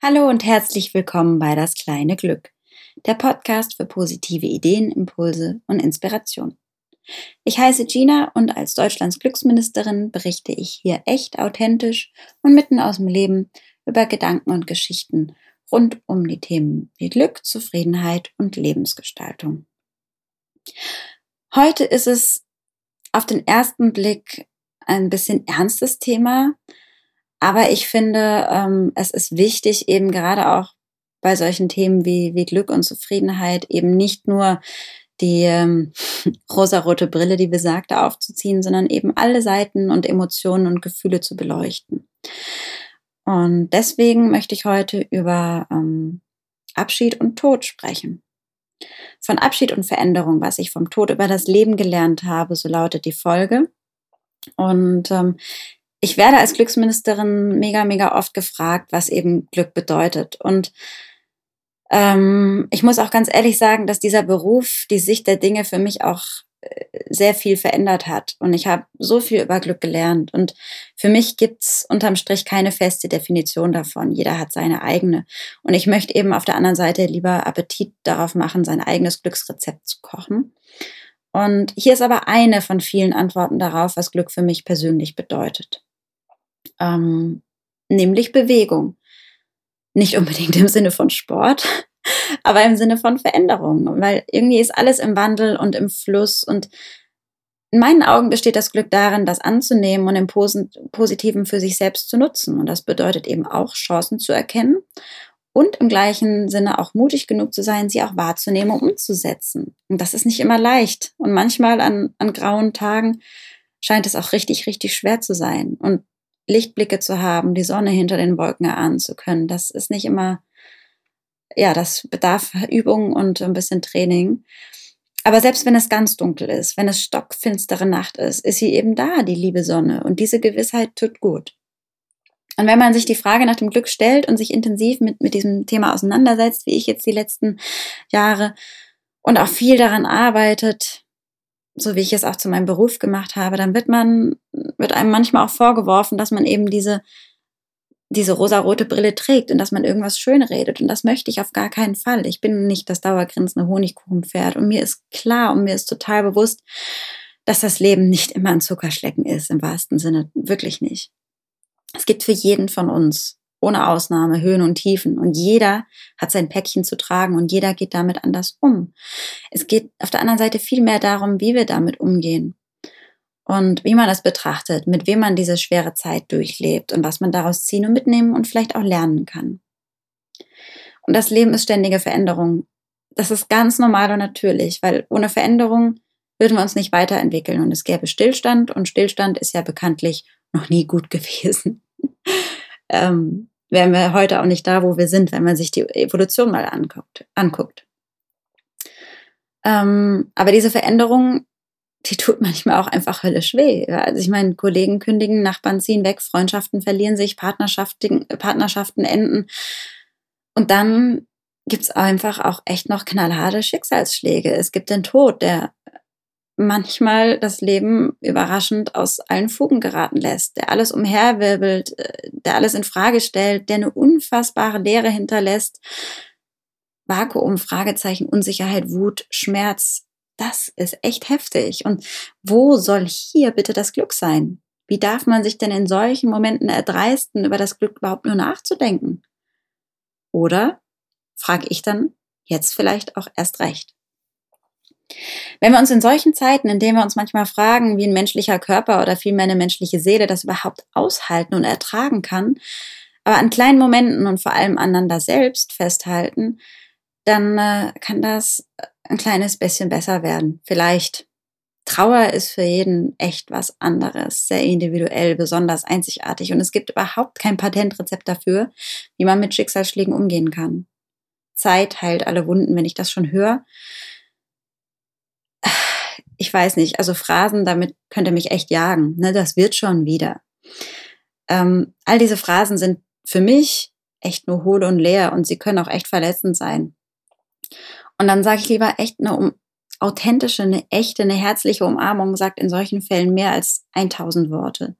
Hallo und herzlich willkommen bei Das kleine Glück, der Podcast für positive Ideen, Impulse und Inspiration. Ich heiße Gina und als Deutschlands Glücksministerin berichte ich hier echt authentisch und mitten aus dem Leben über Gedanken und Geschichten rund um die Themen wie Glück, Zufriedenheit und Lebensgestaltung. Heute ist es auf den ersten Blick ein bisschen ernstes Thema, aber ich finde, ähm, es ist wichtig, eben gerade auch bei solchen Themen wie, wie Glück und Zufriedenheit eben nicht nur die ähm, rosarote Brille, die besagte, aufzuziehen, sondern eben alle Seiten und Emotionen und Gefühle zu beleuchten. Und deswegen möchte ich heute über ähm, Abschied und Tod sprechen. Von Abschied und Veränderung, was ich vom Tod über das Leben gelernt habe, so lautet die Folge. Und ähm, ich werde als Glücksministerin mega, mega oft gefragt, was eben Glück bedeutet. Und ähm, ich muss auch ganz ehrlich sagen, dass dieser Beruf die Sicht der Dinge für mich auch äh, sehr viel verändert hat. Und ich habe so viel über Glück gelernt. Und für mich gibt's unterm Strich keine feste Definition davon. Jeder hat seine eigene. Und ich möchte eben auf der anderen Seite lieber Appetit darauf machen, sein eigenes Glücksrezept zu kochen. Und hier ist aber eine von vielen Antworten darauf, was Glück für mich persönlich bedeutet ähm, nämlich Bewegung. Nicht unbedingt im Sinne von Sport, aber im Sinne von Veränderung, weil irgendwie ist alles im Wandel und im Fluss und in meinen Augen besteht das Glück darin, das anzunehmen und im Positiven für sich selbst zu nutzen. Und das bedeutet eben auch, Chancen zu erkennen und im gleichen Sinne auch mutig genug zu sein, sie auch wahrzunehmen und umzusetzen. Und das ist nicht immer leicht. Und manchmal an, an grauen Tagen scheint es auch richtig, richtig schwer zu sein. Und Lichtblicke zu haben, die Sonne hinter den Wolken erahnen zu können. Das ist nicht immer, ja, das bedarf Übung und ein bisschen Training. Aber selbst wenn es ganz dunkel ist, wenn es stockfinstere Nacht ist, ist sie eben da, die liebe Sonne. Und diese Gewissheit tut gut. Und wenn man sich die Frage nach dem Glück stellt und sich intensiv mit, mit diesem Thema auseinandersetzt, wie ich jetzt die letzten Jahre und auch viel daran arbeitet, so wie ich es auch zu meinem Beruf gemacht habe, dann wird man, wird einem manchmal auch vorgeworfen, dass man eben diese, diese rosarote Brille trägt und dass man irgendwas schön redet. Und das möchte ich auf gar keinen Fall. Ich bin nicht das dauergrinsende Honigkuchenpferd. Und mir ist klar und mir ist total bewusst, dass das Leben nicht immer ein Zuckerschlecken ist, im wahrsten Sinne. Wirklich nicht. Es gibt für jeden von uns ohne Ausnahme Höhen und Tiefen. Und jeder hat sein Päckchen zu tragen und jeder geht damit anders um. Es geht auf der anderen Seite viel mehr darum, wie wir damit umgehen und wie man das betrachtet, mit wem man diese schwere Zeit durchlebt und was man daraus ziehen und mitnehmen und vielleicht auch lernen kann. Und das Leben ist ständige Veränderung. Das ist ganz normal und natürlich, weil ohne Veränderung würden wir uns nicht weiterentwickeln und es gäbe Stillstand und Stillstand ist ja bekanntlich noch nie gut gewesen ähm, wären wir heute auch nicht da, wo wir sind, wenn man sich die Evolution mal anguckt. anguckt. Ähm, aber diese Veränderung, die tut manchmal auch einfach höllisch weh. Also ich meine, Kollegen kündigen, Nachbarn ziehen weg, Freundschaften verlieren sich, Partnerschaften, Partnerschaften enden. Und dann gibt's einfach auch echt noch knallharte Schicksalsschläge. Es gibt den Tod, der manchmal das Leben überraschend aus allen Fugen geraten lässt, der alles umherwirbelt, äh, der alles in Frage stellt, der eine unfassbare Leere hinterlässt. Vakuum, Fragezeichen, Unsicherheit, Wut, Schmerz. Das ist echt heftig. Und wo soll hier bitte das Glück sein? Wie darf man sich denn in solchen Momenten erdreisten, über das Glück überhaupt nur nachzudenken? Oder, frage ich dann, jetzt vielleicht auch erst recht. Wenn wir uns in solchen Zeiten, in denen wir uns manchmal fragen, wie ein menschlicher Körper oder vielmehr eine menschliche Seele das überhaupt aushalten und ertragen kann, aber an kleinen Momenten und vor allem aneinander selbst festhalten, dann äh, kann das ein kleines bisschen besser werden. Vielleicht. Trauer ist für jeden echt was anderes, sehr individuell, besonders einzigartig und es gibt überhaupt kein Patentrezept dafür, wie man mit Schicksalsschlägen umgehen kann. Zeit heilt alle Wunden, wenn ich das schon höre ich weiß nicht, also Phrasen, damit könnt ihr mich echt jagen. Ne? Das wird schon wieder. Ähm, all diese Phrasen sind für mich echt nur hohl und leer und sie können auch echt verletzend sein. Und dann sage ich lieber echt eine um, authentische, eine echte, eine herzliche Umarmung sagt in solchen Fällen mehr als 1000 Worte.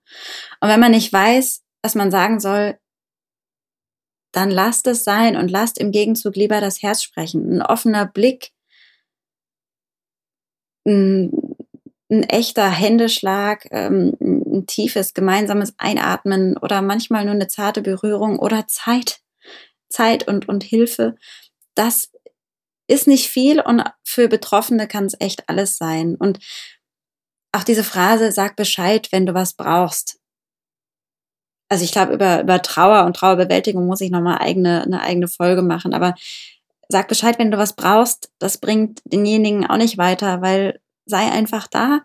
Und wenn man nicht weiß, was man sagen soll, dann lasst es sein und lasst im Gegenzug lieber das Herz sprechen. Ein offener Blick, ein, ein echter Händeschlag, ähm, ein tiefes gemeinsames Einatmen oder manchmal nur eine zarte Berührung oder Zeit, Zeit und, und Hilfe. Das ist nicht viel und für Betroffene kann es echt alles sein. Und auch diese Phrase, sag Bescheid, wenn du was brauchst. Also ich glaube, über, über Trauer und Trauerbewältigung muss ich nochmal eigene, eine eigene Folge machen. Aber sag Bescheid, wenn du was brauchst. Das bringt denjenigen auch nicht weiter, weil sei einfach da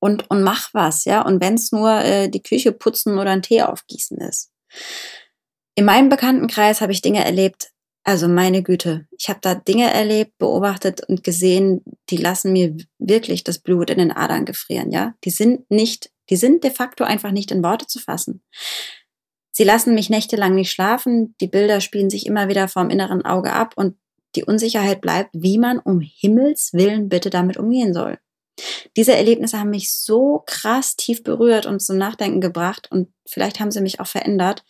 und, und mach was, ja. Und wenn es nur äh, die Küche putzen oder einen Tee aufgießen ist. In meinem Bekanntenkreis habe ich Dinge erlebt, also meine Güte, ich habe da Dinge erlebt, beobachtet und gesehen, die lassen mir wirklich das Blut in den Adern gefrieren, ja? Die sind nicht, die sind de facto einfach nicht in Worte zu fassen. Sie lassen mich nächtelang nicht schlafen, die Bilder spielen sich immer wieder vorm inneren Auge ab und die Unsicherheit bleibt, wie man um Himmels willen bitte damit umgehen soll. Diese Erlebnisse haben mich so krass tief berührt und zum Nachdenken gebracht und vielleicht haben sie mich auch verändert.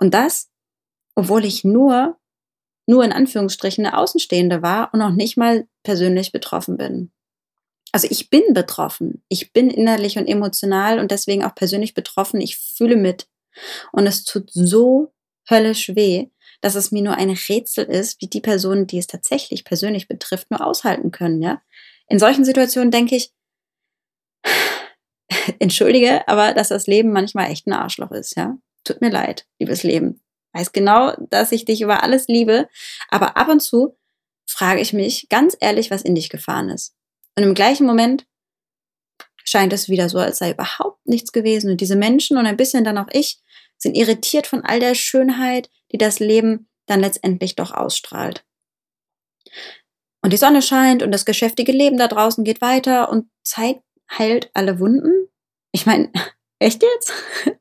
Und das, obwohl ich nur nur in Anführungsstrichen eine Außenstehende war und noch nicht mal persönlich betroffen bin. Also ich bin betroffen. Ich bin innerlich und emotional und deswegen auch persönlich betroffen. Ich fühle mit. Und es tut so höllisch weh, dass es mir nur ein Rätsel ist, wie die Personen, die es tatsächlich persönlich betrifft, nur aushalten können, ja. In solchen Situationen denke ich, entschuldige, aber dass das Leben manchmal echt ein Arschloch ist, ja. Tut mir leid, liebes Leben weiß genau, dass ich dich über alles liebe, aber ab und zu frage ich mich ganz ehrlich, was in dich gefahren ist. Und im gleichen Moment scheint es wieder so, als sei überhaupt nichts gewesen. Und diese Menschen und ein bisschen dann auch ich sind irritiert von all der Schönheit, die das Leben dann letztendlich doch ausstrahlt. Und die Sonne scheint und das geschäftige Leben da draußen geht weiter und Zeit heilt alle Wunden. Ich meine, echt jetzt?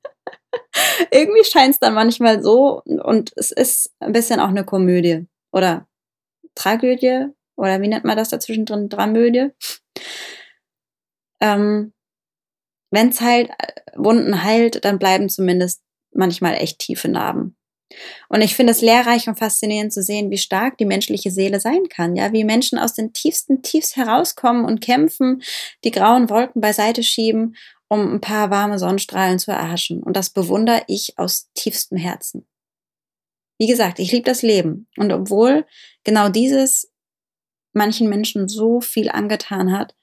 Irgendwie scheint es dann manchmal so und es ist ein bisschen auch eine Komödie oder Tragödie oder wie nennt man das dazwischen drin? Dramödie. Ähm, Wenn es halt äh, Wunden heilt, dann bleiben zumindest manchmal echt tiefe Narben. Und ich finde es lehrreich und faszinierend zu sehen, wie stark die menschliche Seele sein kann, ja, wie Menschen aus den tiefsten Tiefs herauskommen und kämpfen, die grauen Wolken beiseite schieben um ein paar warme Sonnenstrahlen zu erhaschen. Und das bewundere ich aus tiefstem Herzen. Wie gesagt, ich liebe das Leben. Und obwohl genau dieses manchen Menschen so viel angetan hat,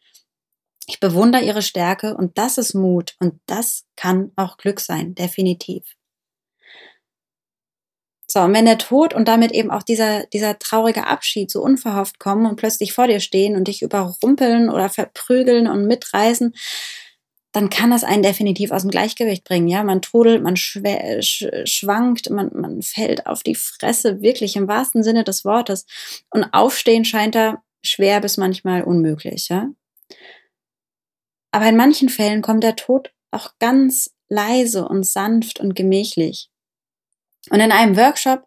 ich bewundere ihre Stärke und das ist Mut und das kann auch Glück sein, definitiv. So, und wenn der Tod und damit eben auch dieser, dieser traurige Abschied so unverhofft kommen und plötzlich vor dir stehen und dich überrumpeln oder verprügeln und mitreißen, dann kann das einen definitiv aus dem Gleichgewicht bringen. Ja, man trudelt, man sch schwankt, man, man fällt auf die Fresse, wirklich im wahrsten Sinne des Wortes. Und aufstehen scheint da schwer bis manchmal unmöglich. Ja? Aber in manchen Fällen kommt der Tod auch ganz leise und sanft und gemächlich. Und in einem Workshop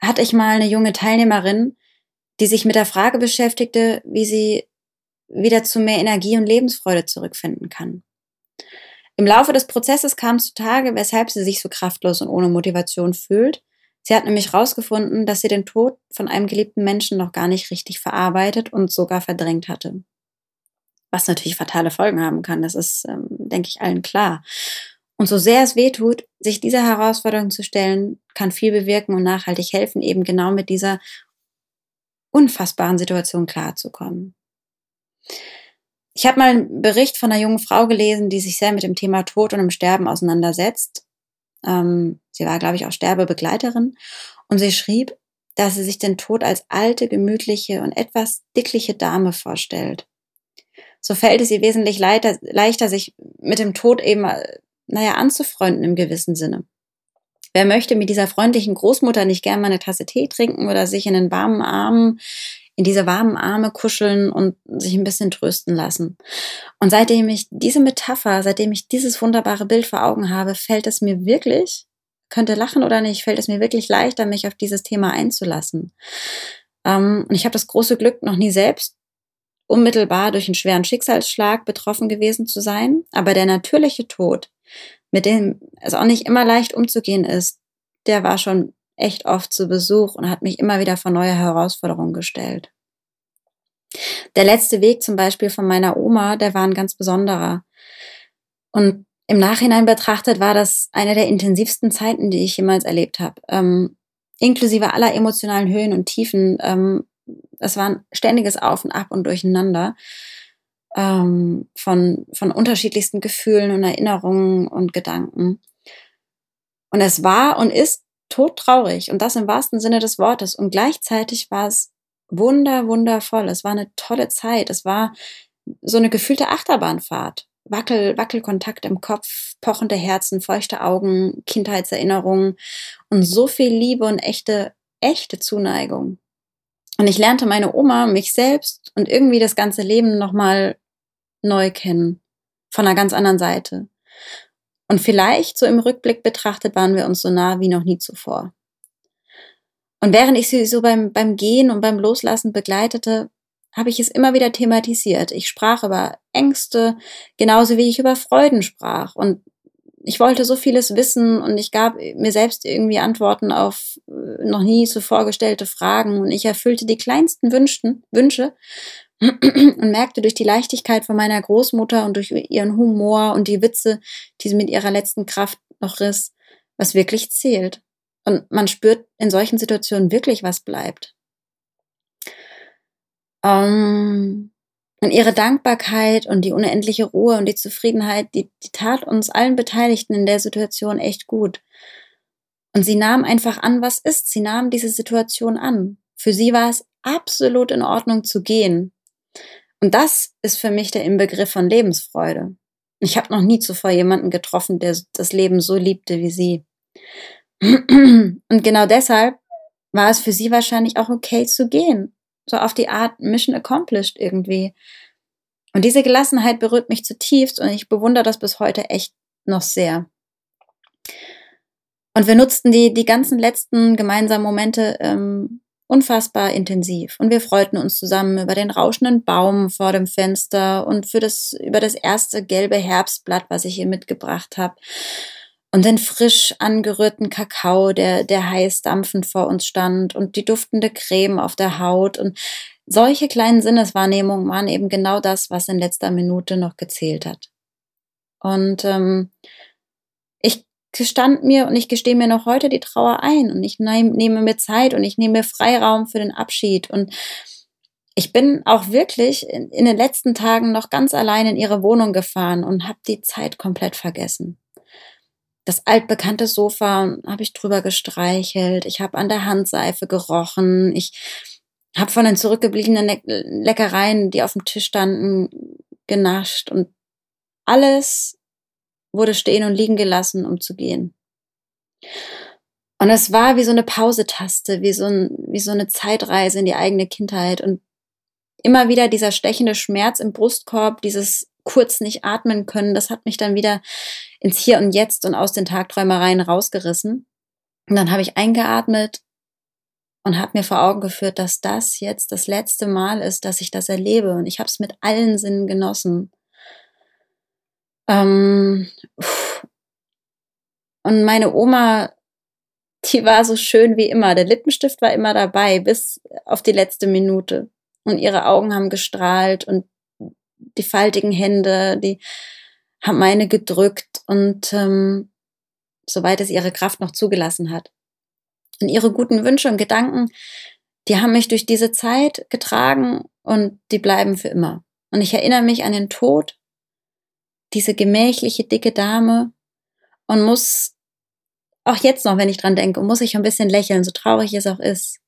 hatte ich mal eine junge Teilnehmerin, die sich mit der Frage beschäftigte, wie sie wieder zu mehr Energie und Lebensfreude zurückfinden kann. Im Laufe des Prozesses kam zutage, weshalb sie sich so kraftlos und ohne Motivation fühlt. Sie hat nämlich herausgefunden, dass sie den Tod von einem geliebten Menschen noch gar nicht richtig verarbeitet und sogar verdrängt hatte. Was natürlich fatale Folgen haben kann, das ist, ähm, denke ich, allen klar. Und so sehr es weh tut, sich dieser Herausforderung zu stellen, kann viel bewirken und nachhaltig helfen, eben genau mit dieser unfassbaren Situation klarzukommen. Ich habe mal einen Bericht von einer jungen Frau gelesen, die sich sehr mit dem Thema Tod und dem Sterben auseinandersetzt. Ähm, sie war, glaube ich, auch Sterbebegleiterin. Und sie schrieb, dass sie sich den Tod als alte, gemütliche und etwas dickliche Dame vorstellt. So fällt es ihr wesentlich leichter, leichter sich mit dem Tod eben, naja, anzufreunden im gewissen Sinne. Wer möchte mit dieser freundlichen Großmutter nicht gern mal eine Tasse Tee trinken oder sich in den warmen Armen in diese warmen Arme kuscheln und sich ein bisschen trösten lassen. Und seitdem ich diese Metapher, seitdem ich dieses wunderbare Bild vor Augen habe, fällt es mir wirklich, könnte lachen oder nicht, fällt es mir wirklich leichter, mich auf dieses Thema einzulassen. Ähm, und ich habe das große Glück, noch nie selbst unmittelbar durch einen schweren Schicksalsschlag betroffen gewesen zu sein. Aber der natürliche Tod, mit dem es auch nicht immer leicht umzugehen ist, der war schon echt oft zu Besuch und hat mich immer wieder vor neue Herausforderungen gestellt. Der letzte Weg zum Beispiel von meiner Oma, der war ein ganz besonderer. Und im Nachhinein betrachtet war das eine der intensivsten Zeiten, die ich jemals erlebt habe. Ähm, inklusive aller emotionalen Höhen und Tiefen. Ähm, es war ein ständiges Auf und Ab und Durcheinander ähm, von, von unterschiedlichsten Gefühlen und Erinnerungen und Gedanken. Und es war und ist todtraurig und das im wahrsten Sinne des Wortes. Und gleichzeitig war es wunder, wundervoll. Es war eine tolle Zeit. Es war so eine gefühlte Achterbahnfahrt. Wackel, Wackelkontakt im Kopf, pochende Herzen, feuchte Augen, Kindheitserinnerungen und so viel Liebe und echte, echte Zuneigung. Und ich lernte meine Oma, mich selbst und irgendwie das ganze Leben nochmal neu kennen. Von einer ganz anderen Seite. Und vielleicht, so im Rückblick betrachtet, waren wir uns so nah wie noch nie zuvor. Und während ich sie so beim, beim Gehen und beim Loslassen begleitete, habe ich es immer wieder thematisiert. Ich sprach über Ängste, genauso wie ich über Freuden sprach. Und ich wollte so vieles wissen und ich gab mir selbst irgendwie Antworten auf äh, noch nie zuvor gestellte Fragen und ich erfüllte die kleinsten Wünschen, Wünsche und merkte durch die Leichtigkeit von meiner Großmutter und durch ihren Humor und die Witze, die sie mit ihrer letzten Kraft noch riss, was wirklich zählt. Und man spürt in solchen Situationen wirklich, was bleibt. Ähm, und ihre Dankbarkeit und die unendliche Ruhe und die Zufriedenheit, die, die tat uns allen Beteiligten in der Situation echt gut. Und sie nahm einfach an, was ist. Sie nahm diese Situation an. Für sie war es absolut in Ordnung zu gehen. Und das ist für mich der Inbegriff von Lebensfreude. Ich habe noch nie zuvor jemanden getroffen, der das Leben so liebte wie sie. Und genau deshalb war es für sie wahrscheinlich auch okay zu gehen so auf die Art Mission accomplished irgendwie. Und diese Gelassenheit berührt mich zutiefst und ich bewundere das bis heute echt noch sehr. Und wir nutzten die, die ganzen letzten gemeinsamen Momente ähm, unfassbar intensiv. Und wir freuten uns zusammen über den rauschenden Baum vor dem Fenster und für das, über das erste gelbe Herbstblatt, was ich ihr mitgebracht habe und den frisch angerührten Kakao, der, der heiß dampfend vor uns stand und die duftende Creme auf der Haut und solche kleinen Sinneswahrnehmungen waren eben genau das, was in letzter Minute noch gezählt hat. Und ähm, gestand mir und ich gestehe mir noch heute die Trauer ein und ich nehm, nehme mir Zeit und ich nehme mir Freiraum für den Abschied und ich bin auch wirklich in, in den letzten Tagen noch ganz allein in ihre Wohnung gefahren und habe die Zeit komplett vergessen das altbekannte Sofa habe ich drüber gestreichelt. Ich habe an der Handseife gerochen. Ich habe von den zurückgebliebenen Le Leckereien, die auf dem Tisch standen, genascht. Und alles wurde stehen und liegen gelassen, um zu gehen. Und es war wie so eine Pausetaste, wie so, ein, wie so eine Zeitreise in die eigene Kindheit. Und immer wieder dieser stechende Schmerz im Brustkorb, dieses kurz nicht atmen können, das hat mich dann wieder ins Hier und Jetzt und aus den Tagträumereien rausgerissen. Und dann habe ich eingeatmet und habe mir vor Augen geführt, dass das jetzt das letzte Mal ist, dass ich das erlebe. Und ich habe es mit allen Sinnen genossen. Ähm, und meine Oma, die war so schön wie immer. Der Lippenstift war immer dabei, bis auf die letzte Minute. Und ihre Augen haben gestrahlt und die faltigen Hände, die haben meine gedrückt und ähm, soweit es ihre Kraft noch zugelassen hat. Und ihre guten Wünsche und Gedanken, die haben mich durch diese Zeit getragen und die bleiben für immer. Und ich erinnere mich an den Tod, diese gemächliche, dicke Dame und muss auch jetzt noch, wenn ich dran denke, muss ich ein bisschen lächeln, so traurig es auch ist.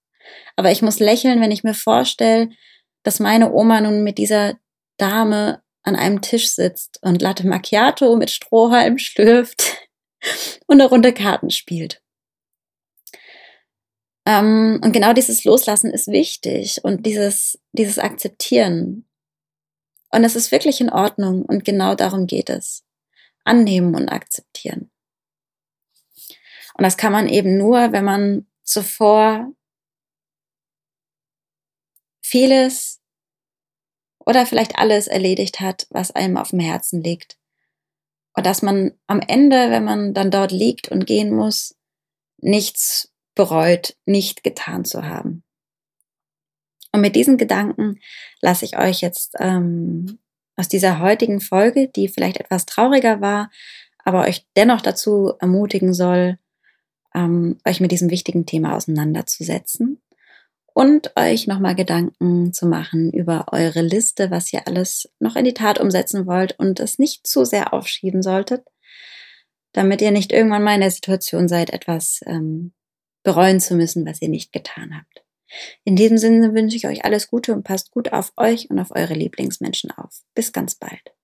Aber ich muss lächeln, wenn ich mir vorstelle, dass meine Oma nun mit dieser Dame an einem Tisch sitzt und Latte Macchiato mit Strohhalm schlürft und eine Runde Karten spielt. Ähm, und genau dieses Loslassen ist wichtig und dieses, dieses Akzeptieren. Und es ist wirklich in Ordnung und genau darum geht es. Annehmen und akzeptieren. Und das kann man eben nur, wenn man zuvor vieles oder vielleicht alles erledigt hat, was einem auf dem Herzen liegt. Und dass man am Ende, wenn man dann dort liegt und gehen muss, nichts bereut, nicht getan zu haben. Und mit diesen Gedanken lasse ich euch jetzt ähm, aus dieser heutigen Folge, die vielleicht etwas trauriger war, aber euch dennoch dazu ermutigen soll, ähm, euch mit diesem wichtigen Thema auseinanderzusetzen und euch nochmal Gedanken zu machen über eure Liste, was ihr alles noch in die Tat umsetzen wollt und es nicht zu sehr aufschieben solltet, damit ihr nicht irgendwann mal in der Situation seid, etwas ähm, bereuen zu müssen, was ihr nicht getan habt. In diesem Sinne wünsche ich euch alles Gute und passt gut auf euch und auf eure Lieblingsmenschen auf. Bis ganz bald.